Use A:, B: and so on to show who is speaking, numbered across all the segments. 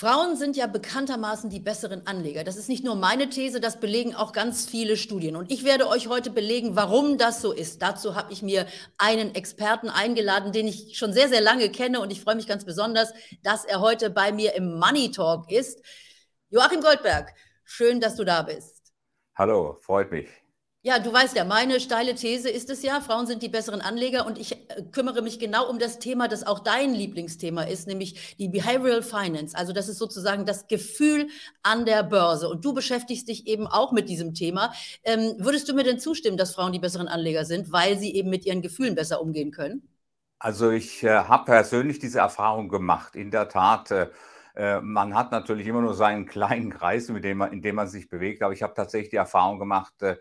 A: Frauen sind ja bekanntermaßen die besseren Anleger. Das ist nicht nur meine These, das belegen auch ganz viele Studien. Und ich werde euch heute belegen, warum das so ist. Dazu habe ich mir einen Experten eingeladen, den ich schon sehr, sehr lange kenne. Und ich freue mich ganz besonders, dass er heute bei mir im Money Talk ist. Joachim Goldberg, schön, dass du da bist.
B: Hallo, freut mich.
A: Ja, du weißt ja, meine steile These ist es ja, Frauen sind die besseren Anleger und ich äh, kümmere mich genau um das Thema, das auch dein Lieblingsthema ist, nämlich die Behavioral Finance. Also das ist sozusagen das Gefühl an der Börse und du beschäftigst dich eben auch mit diesem Thema. Ähm, würdest du mir denn zustimmen, dass Frauen die besseren Anleger sind, weil sie eben mit ihren Gefühlen besser umgehen können?
B: Also ich äh, habe persönlich diese Erfahrung gemacht. In der Tat, äh, äh, man hat natürlich immer nur seinen kleinen Kreis, mit dem man, in dem man sich bewegt, aber ich habe tatsächlich die Erfahrung gemacht, äh,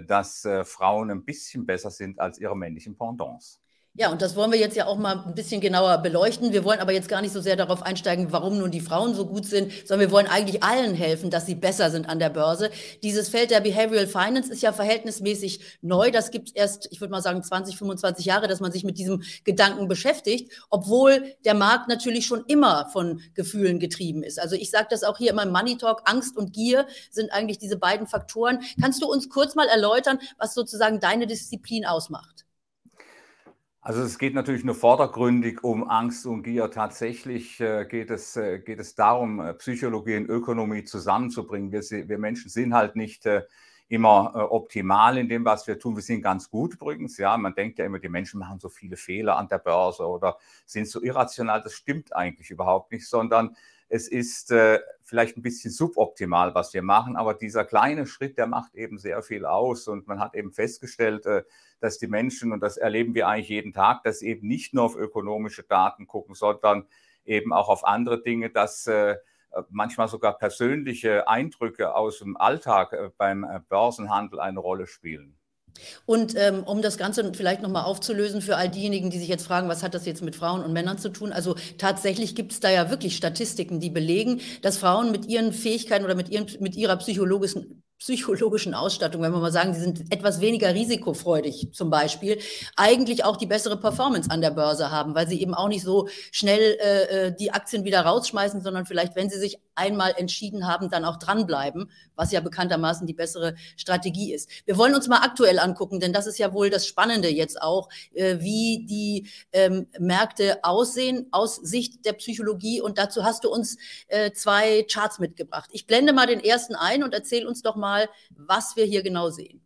B: dass äh, Frauen ein bisschen besser sind als ihre männlichen Pendants.
A: Ja, und das wollen wir jetzt ja auch mal ein bisschen genauer beleuchten. Wir wollen aber jetzt gar nicht so sehr darauf einsteigen, warum nun die Frauen so gut sind, sondern wir wollen eigentlich allen helfen, dass sie besser sind an der Börse. Dieses Feld der Behavioral Finance ist ja verhältnismäßig neu. Das gibt es erst, ich würde mal sagen, 20, 25 Jahre, dass man sich mit diesem Gedanken beschäftigt, obwohl der Markt natürlich schon immer von Gefühlen getrieben ist. Also ich sage das auch hier immer im Money Talk, Angst und Gier sind eigentlich diese beiden Faktoren. Kannst du uns kurz mal erläutern, was sozusagen deine Disziplin ausmacht?
B: Also es geht natürlich nur vordergründig um Angst und Gier. Tatsächlich äh, geht, es, äh, geht es darum, äh, Psychologie und Ökonomie zusammenzubringen. Wir, wir Menschen sind halt nicht immer optimal in dem, was wir tun. Wir sind ganz gut übrigens. Ja, man denkt ja immer, die Menschen machen so viele Fehler an der Börse oder sind so irrational. Das stimmt eigentlich überhaupt nicht, sondern es ist äh, vielleicht ein bisschen suboptimal, was wir machen, aber dieser kleine Schritt, der macht eben sehr viel aus. Und man hat eben festgestellt, äh, dass die Menschen, und das erleben wir eigentlich jeden Tag, dass eben nicht nur auf ökonomische Daten gucken, sondern eben auch auf andere Dinge, dass äh, manchmal sogar persönliche Eindrücke aus dem Alltag äh, beim äh, Börsenhandel eine Rolle spielen.
A: Und ähm, um das Ganze vielleicht nochmal aufzulösen für all diejenigen, die sich jetzt fragen, was hat das jetzt mit Frauen und Männern zu tun? Also tatsächlich gibt es da ja wirklich Statistiken, die belegen, dass Frauen mit ihren Fähigkeiten oder mit, ihren, mit ihrer psychologischen, psychologischen Ausstattung, wenn wir mal sagen, sie sind etwas weniger risikofreudig zum Beispiel, eigentlich auch die bessere Performance an der Börse haben, weil sie eben auch nicht so schnell äh, äh die Aktien wieder rausschmeißen, sondern vielleicht, wenn sie sich einmal entschieden haben, dann auch dranbleiben, was ja bekanntermaßen die bessere Strategie ist. Wir wollen uns mal aktuell angucken, denn das ist ja wohl das Spannende jetzt auch, äh, wie die ähm, Märkte aussehen aus Sicht der Psychologie. Und dazu hast du uns äh, zwei Charts mitgebracht. Ich blende mal den ersten ein und erzähl uns doch mal, was wir hier genau sehen.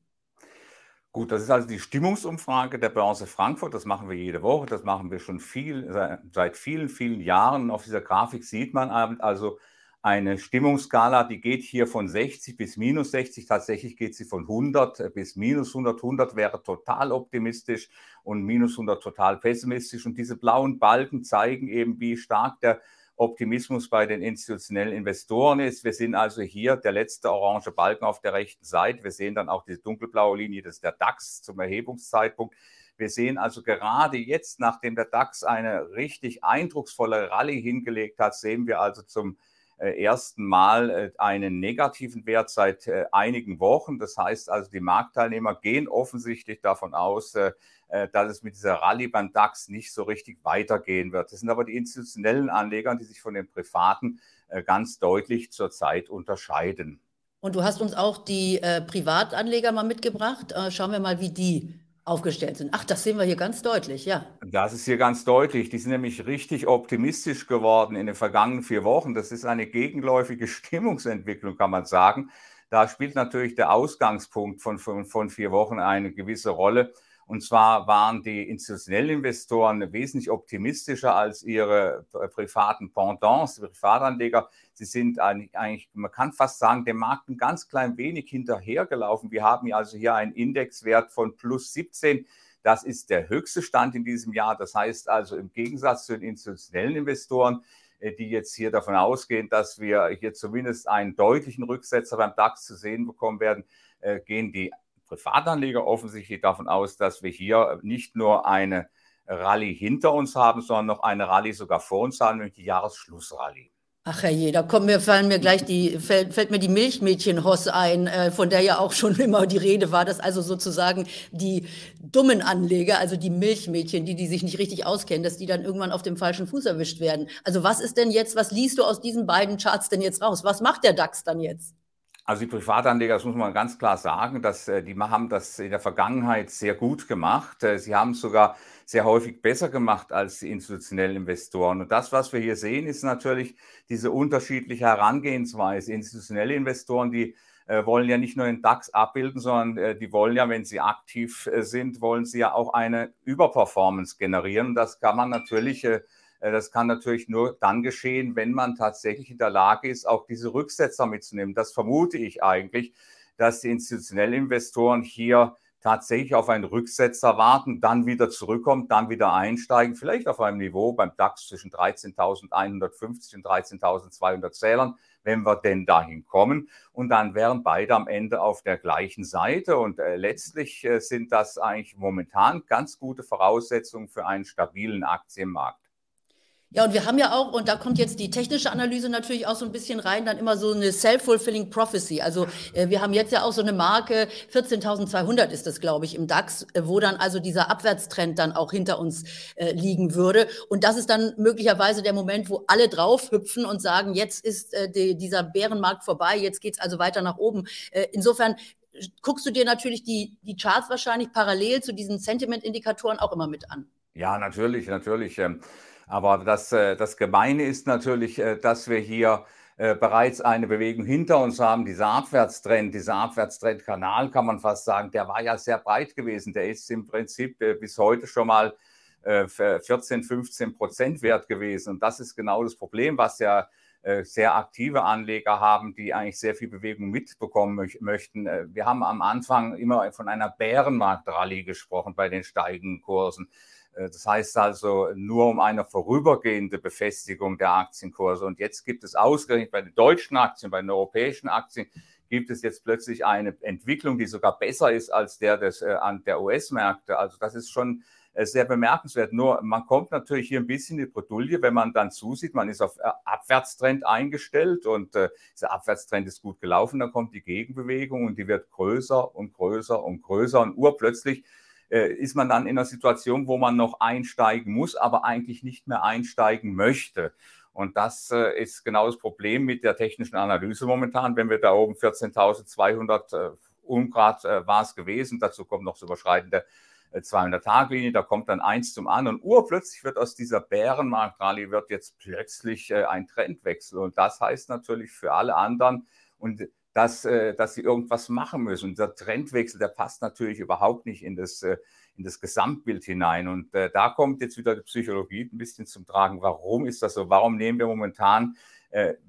B: Gut, das ist also die Stimmungsumfrage der Börse Frankfurt. Das machen wir jede Woche. Das machen wir schon viel, seit vielen, vielen Jahren. Auf dieser Grafik sieht man also, eine Stimmungsskala, die geht hier von 60 bis minus 60. Tatsächlich geht sie von 100 bis minus 100. 100 wäre total optimistisch und minus 100 total pessimistisch. Und diese blauen Balken zeigen eben, wie stark der Optimismus bei den institutionellen Investoren ist. Wir sehen also hier der letzte orange Balken auf der rechten Seite. Wir sehen dann auch diese dunkelblaue Linie, das ist der DAX zum Erhebungszeitpunkt. Wir sehen also gerade jetzt, nachdem der DAX eine richtig eindrucksvolle Rallye hingelegt hat, sehen wir also zum ersten Mal äh, einen negativen Wert seit äh, einigen Wochen. Das heißt also, die Marktteilnehmer gehen offensichtlich davon aus, dass es mit dieser Rallye beim DAX nicht so richtig weitergehen wird. Das sind aber die institutionellen Anleger, die sich von den privaten ganz deutlich zurzeit unterscheiden.
A: Und du hast uns auch die äh, Privatanleger mal mitgebracht. Äh, schauen wir mal, wie die aufgestellt sind. Ach, das sehen wir hier ganz deutlich, ja.
B: Das ist hier ganz deutlich. Die sind nämlich richtig optimistisch geworden in den vergangenen vier Wochen. Das ist eine gegenläufige Stimmungsentwicklung, kann man sagen. Da spielt natürlich der Ausgangspunkt von, von, von vier Wochen eine gewisse Rolle. Und zwar waren die institutionellen Investoren wesentlich optimistischer als ihre privaten Pendants, die Privatanleger. Sie sind eigentlich, man kann fast sagen, dem Markt ein ganz klein wenig hinterhergelaufen. Wir haben also hier einen Indexwert von plus 17. Das ist der höchste Stand in diesem Jahr. Das heißt also im Gegensatz zu den institutionellen Investoren, äh, die jetzt hier davon ausgehen, dass wir hier zumindest einen deutlichen Rücksetzer beim DAX zu sehen bekommen werden, äh, gehen die Privatanleger offensichtlich davon aus, dass wir hier nicht nur eine Rallye hinter uns haben, sondern noch eine Rallye sogar vor uns haben, nämlich die Jahresschlussrallye.
A: Ach herrje, da kommen mir, fallen mir gleich die, fällt, fällt mir die Milchmädchen-Hoss ein, äh, von der ja auch schon immer die Rede war, dass also sozusagen die dummen Anleger, also die Milchmädchen, die, die sich nicht richtig auskennen, dass die dann irgendwann auf dem falschen Fuß erwischt werden. Also was ist denn jetzt, was liest du aus diesen beiden Charts denn jetzt raus? Was macht der DAX dann jetzt?
B: Also die Privatanleger, das muss man ganz klar sagen, dass äh, die haben das in der Vergangenheit sehr gut gemacht. Äh, sie haben es sogar sehr häufig besser gemacht als die institutionellen Investoren. Und das, was wir hier sehen, ist natürlich diese unterschiedliche Herangehensweise. Institutionelle Investoren, die äh, wollen ja nicht nur den DAX abbilden, sondern die wollen ja, wenn sie aktiv sind, wollen sie ja auch eine Überperformance generieren. Das kann man natürlich das kann natürlich nur dann geschehen, wenn man tatsächlich in der Lage ist, auch diese Rücksetzer mitzunehmen. Das vermute ich eigentlich, dass die institutionellen Investoren hier tatsächlich auf einen Rücksetzer warten, dann wieder zurückkommen, dann wieder einsteigen, vielleicht auf einem Niveau beim DAX zwischen 13.150 und 13.200 Zählern, wenn wir denn dahin kommen. Und dann wären beide am Ende auf der gleichen Seite. Und äh, letztlich äh, sind das eigentlich momentan ganz gute Voraussetzungen für einen stabilen Aktienmarkt.
A: Ja, und wir haben ja auch, und da kommt jetzt die technische Analyse natürlich auch so ein bisschen rein, dann immer so eine self-fulfilling prophecy. Also äh, wir haben jetzt ja auch so eine Marke, 14.200 ist das, glaube ich, im DAX, äh, wo dann also dieser Abwärtstrend dann auch hinter uns äh, liegen würde. Und das ist dann möglicherweise der Moment, wo alle drauf hüpfen und sagen, jetzt ist die, dieser Bärenmarkt vorbei, jetzt geht's also weiter nach oben. Insofern guckst du dir natürlich die, die Charts wahrscheinlich parallel zu diesen Sentiment-Indikatoren auch immer mit an.
B: Ja, natürlich, natürlich. Ähm, aber das, äh, das Gemeine ist natürlich, äh, dass wir hier äh, bereits eine Bewegung hinter uns haben. Dieser Abwärtstrend, dieser Abwärtstrendkanal kann man fast sagen, der war ja sehr breit gewesen. Der ist im Prinzip bis heute schon mal 14, 15 Prozent wert gewesen. Und das ist genau das Problem, was ja sehr aktive Anleger haben, die eigentlich sehr viel Bewegung mitbekommen möchten. Wir haben am Anfang immer von einer Bärenmarktrallye gesprochen bei den steigenden Kursen. Äh, das heißt also nur um eine vorübergehende Befestigung der Aktienkurse. Und jetzt gibt es ausgerechnet bei den deutschen Aktien, bei den europäischen Aktien, gibt es jetzt plötzlich eine Entwicklung, die sogar besser ist als der des, äh, der US-Märkte. Also das ist schon äh, sehr bemerkenswert. Nur man kommt natürlich hier ein bisschen in die Bredouille, wenn man dann zusieht, man ist auf äh, Abwärtstrend eingestellt und äh, dieser Abwärtstrend ist gut gelaufen, dann kommt die Gegenbewegung und die wird größer und größer und größer und urplötzlich äh, ist man dann in einer Situation, wo man noch einsteigen muss, aber eigentlich nicht mehr einsteigen möchte. Und das äh, ist genau das Problem mit der technischen Analyse momentan. Wenn wir da oben 14.200 äh, Ungrad äh, war es gewesen, dazu kommt noch das Überschreiten der 200-Tage-Linie, da kommt dann eins zum anderen. Urplötzlich wird aus dieser Bärenmarktrallye wird jetzt plötzlich äh, ein Trendwechsel. Und das heißt natürlich für alle anderen, und dass, äh, dass sie irgendwas machen müssen. Und der Trendwechsel, der passt natürlich überhaupt nicht in das, äh, in das Gesamtbild hinein. Und äh, da kommt jetzt wieder die Psychologie ein bisschen zum Tragen. Warum ist das so? Warum nehmen wir momentan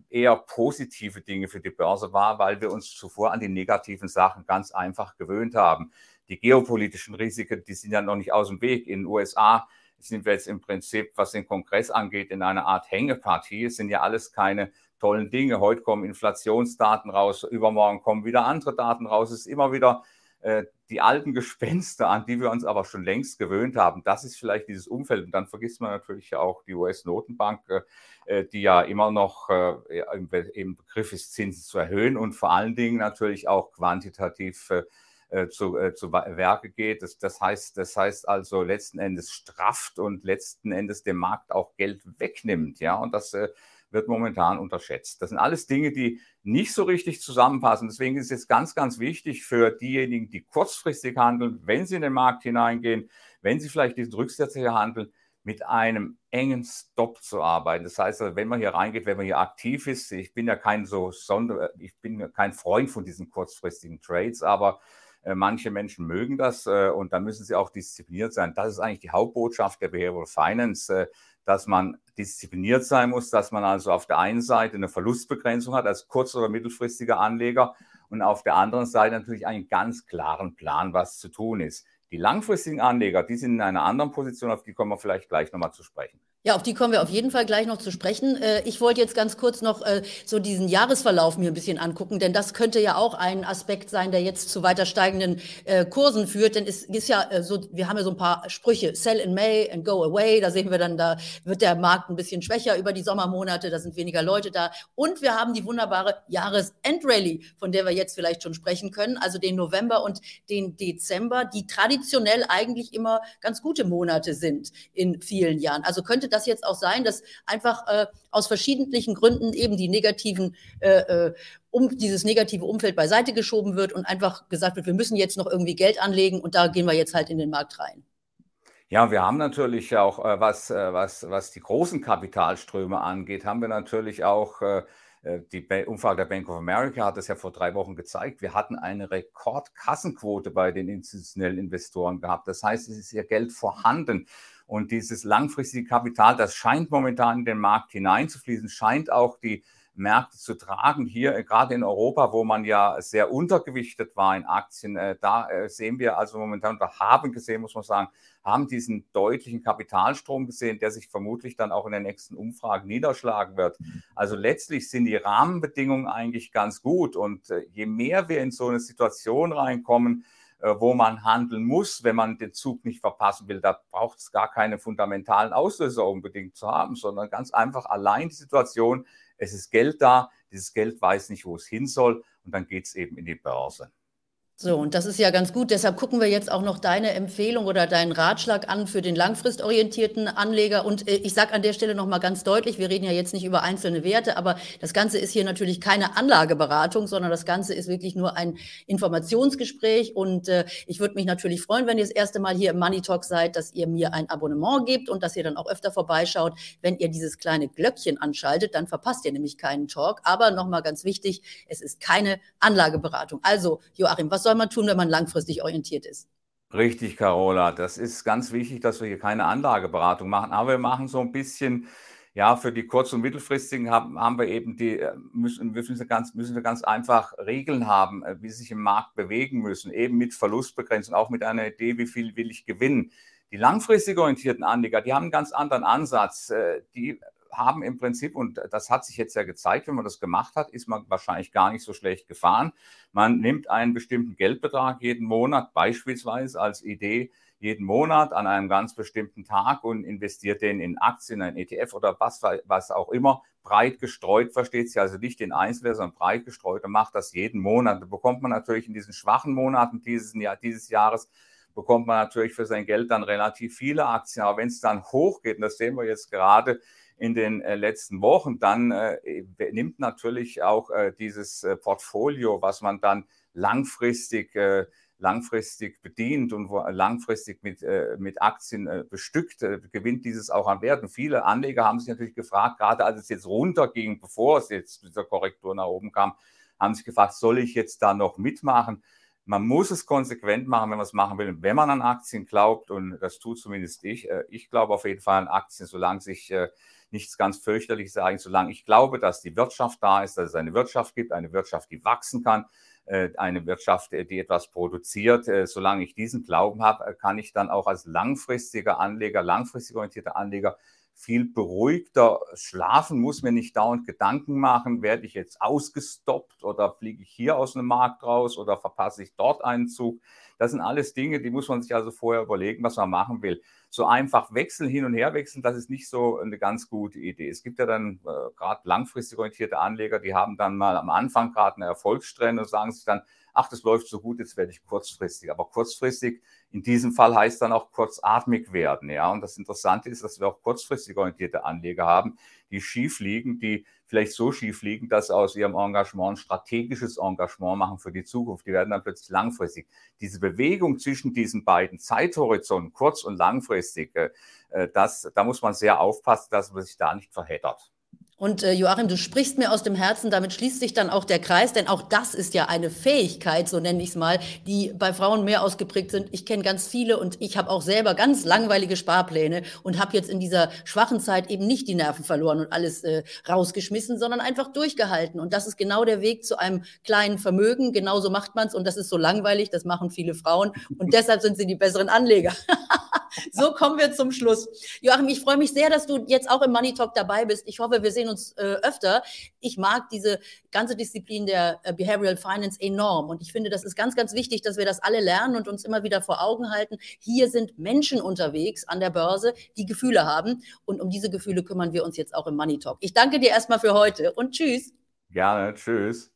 B: eher positive Dinge für die Börse wahr? Weil wir uns zuvor an die negativen Sachen ganz einfach gewöhnt haben. Die geopolitischen Risiken, die sind ja noch nicht aus dem Weg. In den USA sind wir jetzt im Prinzip, was den Kongress angeht, in einer Art Hängepartie. Es sind ja alles keine tollen Dinge. Heute kommen Inflationsdaten raus, übermorgen kommen wieder andere Daten raus. Es ist immer wieder äh, die alten Gespenster, an die wir uns aber schon längst gewöhnt haben. Das ist vielleicht dieses Umfeld. Und dann vergisst man natürlich auch die US-Notenbank, äh, die ja immer noch äh, im, im, Begriff ist, Zinsen zu erhöhen und vor allen Dingen natürlich auch quantitativ äh, zu, äh, zu Werke geht. Das, das, heißt, das heißt also letzten Endes strafft und letzten Endes dem Markt auch Geld wegnimmt. Ja, und das äh, wird momentan unterschätzt. Das sind alles Dinge, die nicht so richtig zusammenpassen. Deswegen ist es jetzt ganz, ganz wichtig für diejenigen, die kurzfristig handeln, wenn sie in den Markt hineingehen, wenn sie vielleicht diesen Rücksetzer hier handeln, mit einem engen Stop zu arbeiten. Das heißt, also, wenn man hier reingeht, wenn man hier aktiv ist, ich bin ja kein so Sonder, ich bin kein Freund von diesen kurzfristigen Trades, aber äh, manche Menschen mögen das äh, und da müssen sie auch diszipliniert sein. Das ist eigentlich die Hauptbotschaft der Behavioral Finance. Dass man diszipliniert sein muss, dass man also auf der einen Seite eine Verlustbegrenzung hat als kurz- oder mittelfristiger Anleger und auf der anderen Seite natürlich einen ganz klaren Plan, was zu tun ist. Die langfristigen Anleger, die sind in einer anderen Position, auf die kommen wir vielleicht gleich nochmal zu sprechen.
A: Ja, auf die kommen wir auf jeden Fall gleich noch zu sprechen. Äh, ich wollte jetzt ganz kurz noch äh, so diesen Jahresverlauf mir ein bisschen angucken, denn das könnte ja auch ein Aspekt sein, der jetzt zu weiter steigenden äh, Kursen führt. Denn es ist ja so, wir haben ja so ein paar Sprüche, sell in May and go away. Da sehen wir dann, da wird der Markt ein bisschen schwächer über die Sommermonate, da sind weniger Leute da. Und wir haben die wunderbare Jahresendrallye, von der wir jetzt vielleicht schon sprechen können, also den November und den Dezember, die traditionell eigentlich immer ganz gute Monate sind in vielen Jahren. Also könnte das jetzt auch sein, dass einfach äh, aus verschiedentlichen Gründen eben die negativen äh, äh, um dieses negative Umfeld beiseite geschoben wird und einfach gesagt wird, wir müssen jetzt noch irgendwie Geld anlegen und da gehen wir jetzt halt in den Markt rein.
B: Ja, wir haben natürlich auch, äh, was, äh, was, was die großen Kapitalströme angeht, haben wir natürlich auch die Umfrage der Bank of America hat das ja vor drei Wochen gezeigt. Wir hatten eine Rekordkassenquote bei den institutionellen Investoren gehabt. Das heißt, es ist ja Geld vorhanden. Und dieses langfristige Kapital, das scheint momentan in den Markt hineinzufließen, scheint auch die Märkte zu tragen. Hier, äh, gerade in Europa, wo man ja sehr untergewichtet war in Aktien, äh, da äh, sehen wir also momentan, oder haben gesehen, muss man sagen, haben diesen deutlichen Kapitalstrom gesehen, der sich vermutlich dann auch in der nächsten Umfrage niederschlagen wird. Also letztlich sind die Rahmenbedingungen eigentlich ganz gut. Und je mehr wir in so eine Situation reinkommen, wo man handeln muss, wenn man den Zug nicht verpassen will. Da braucht es gar keine fundamentalen Auslöser unbedingt zu haben, sondern ganz einfach allein die Situation, es ist Geld da, dieses Geld weiß nicht, wo es hin soll und dann geht es eben in die Börse.
A: So, und das ist ja ganz gut. Deshalb gucken wir jetzt auch noch deine Empfehlung oder deinen Ratschlag an für den langfristorientierten Anleger. Und äh, ich sage an der Stelle nochmal ganz deutlich, wir reden ja jetzt nicht über einzelne Werte, aber das Ganze ist hier natürlich keine Anlageberatung, sondern das Ganze ist wirklich nur ein Informationsgespräch. Und äh, ich würde mich natürlich freuen, wenn ihr das erste Mal hier im Money Talk seid, dass ihr mir ein Abonnement gebt und dass ihr dann auch öfter vorbeischaut. Wenn ihr dieses kleine Glöckchen anschaltet, dann verpasst ihr nämlich keinen Talk. Aber nochmal ganz wichtig, es ist keine Anlageberatung. Also, Joachim, was soll man tun, wenn man langfristig orientiert ist?
B: Richtig, Carola. Das ist ganz wichtig, dass wir hier keine Anlageberatung machen, aber wir machen so ein bisschen, ja, für die kurz- und mittelfristigen haben, haben wir eben die, äh, müssen, müssen, wir ganz, müssen wir ganz einfach Regeln haben, äh, wie sich im Markt bewegen müssen, eben mit Verlustbegrenzung, auch mit einer Idee, wie viel will ich gewinnen. Die langfristig orientierten Anleger, die haben einen ganz anderen Ansatz. Äh, die haben im Prinzip, und das hat sich jetzt ja gezeigt, wenn man das gemacht hat, ist man wahrscheinlich gar nicht so schlecht gefahren. Man nimmt einen bestimmten Geldbetrag jeden Monat, beispielsweise als Idee, jeden Monat an einem ganz bestimmten Tag und investiert den in Aktien, ein ETF oder was, was auch immer, breit gestreut, versteht sich also nicht in Einzelnen, sondern breit gestreut und macht das jeden Monat. Da bekommt man natürlich in diesen schwachen Monaten dieses, dieses Jahres bekommt man natürlich für sein Geld dann relativ viele Aktien. Aber wenn es dann hochgeht, und das sehen wir jetzt gerade in den äh, letzten Wochen, dann äh, nimmt natürlich auch äh, dieses äh, Portfolio, was man dann langfristig äh, langfristig bedient und langfristig mit, äh, mit Aktien bestückt, gewinnt dieses auch an Wert. Und viele Anleger haben sich natürlich gefragt, gerade als es jetzt runterging, bevor es jetzt mit dieser Korrektur nach oben kam, haben sich gefragt, soll ich jetzt da noch mitmachen? Man muss es konsequent machen, wenn man es machen will. wenn man an Aktien glaubt, und das tut zumindest ich, ich glaube auf jeden Fall an Aktien, solange sich nichts ganz fürchterliches sagen, solange ich glaube, dass die Wirtschaft da ist, dass es eine Wirtschaft gibt, eine Wirtschaft, die wachsen kann, äh, eine Wirtschaft, äh, die etwas produziert. Äh, solange ich diesen Glauben habe, kann ich dann auch als langfristiger Anleger, langfristig orientierter Anleger viel beruhigter schlafen, muss mir nicht dauernd Gedanken machen, werde ich jetzt ausgestoppt oder fliege ich hier aus einem Markt raus oder verpasse ich dort einen Zug. Das sind alles Dinge, die muss man sich also vorher überlegen, was man machen will. So einfach wechseln, hin und her wechseln, das ist nicht so eine ganz gute Idee. Es gibt ja dann äh, gerade langfristig orientierte Anleger, die haben dann mal am Anfang gerade eine Erfolgssträhne und sagen sich dann, ach, das läuft so gut, jetzt werde ich kurzfristig. Aber kurzfristig in diesem Fall heißt dann auch kurzatmig werden. Ja, und das Interessante ist, dass wir auch kurzfristig orientierte Anleger haben, die schief liegen, die vielleicht so schief liegen, dass sie aus ihrem Engagement ein strategisches Engagement machen für die Zukunft. Die werden dann plötzlich langfristig. Diese Bewegung zwischen diesen beiden Zeithorizonten, kurz- und langfristig, äh, das, da muss man sehr aufpassen, dass man sich da nicht verheddert.
A: Und äh, Joachim, du sprichst mir aus dem Herzen, damit schließt sich dann auch der Kreis, denn auch das ist ja eine Fähigkeit, so nenne ich es mal, die bei Frauen mehr ausgeprägt sind. Ich kenne ganz viele und ich habe auch selber ganz langweilige Sparpläne und habe jetzt in dieser schwachen Zeit eben nicht die Nerven verloren und alles äh, rausgeschmissen, sondern einfach durchgehalten. Und das ist genau der Weg zu einem kleinen Vermögen. Genauso macht man es und das ist so langweilig, das machen viele Frauen und deshalb sind sie die besseren Anleger. so kommen wir zum Schluss. Joachim, ich freue mich sehr, dass du jetzt auch im Money Talk dabei bist. Ich hoffe, wir sehen uns äh, öfter. Ich mag diese ganze Disziplin der äh, Behavioral Finance enorm. Und ich finde, das ist ganz, ganz wichtig, dass wir das alle lernen und uns immer wieder vor Augen halten. Hier sind Menschen unterwegs an der Börse, die Gefühle haben. Und um diese Gefühle kümmern wir uns jetzt auch im Money Talk. Ich danke dir erstmal für heute und tschüss.
B: Gerne, tschüss.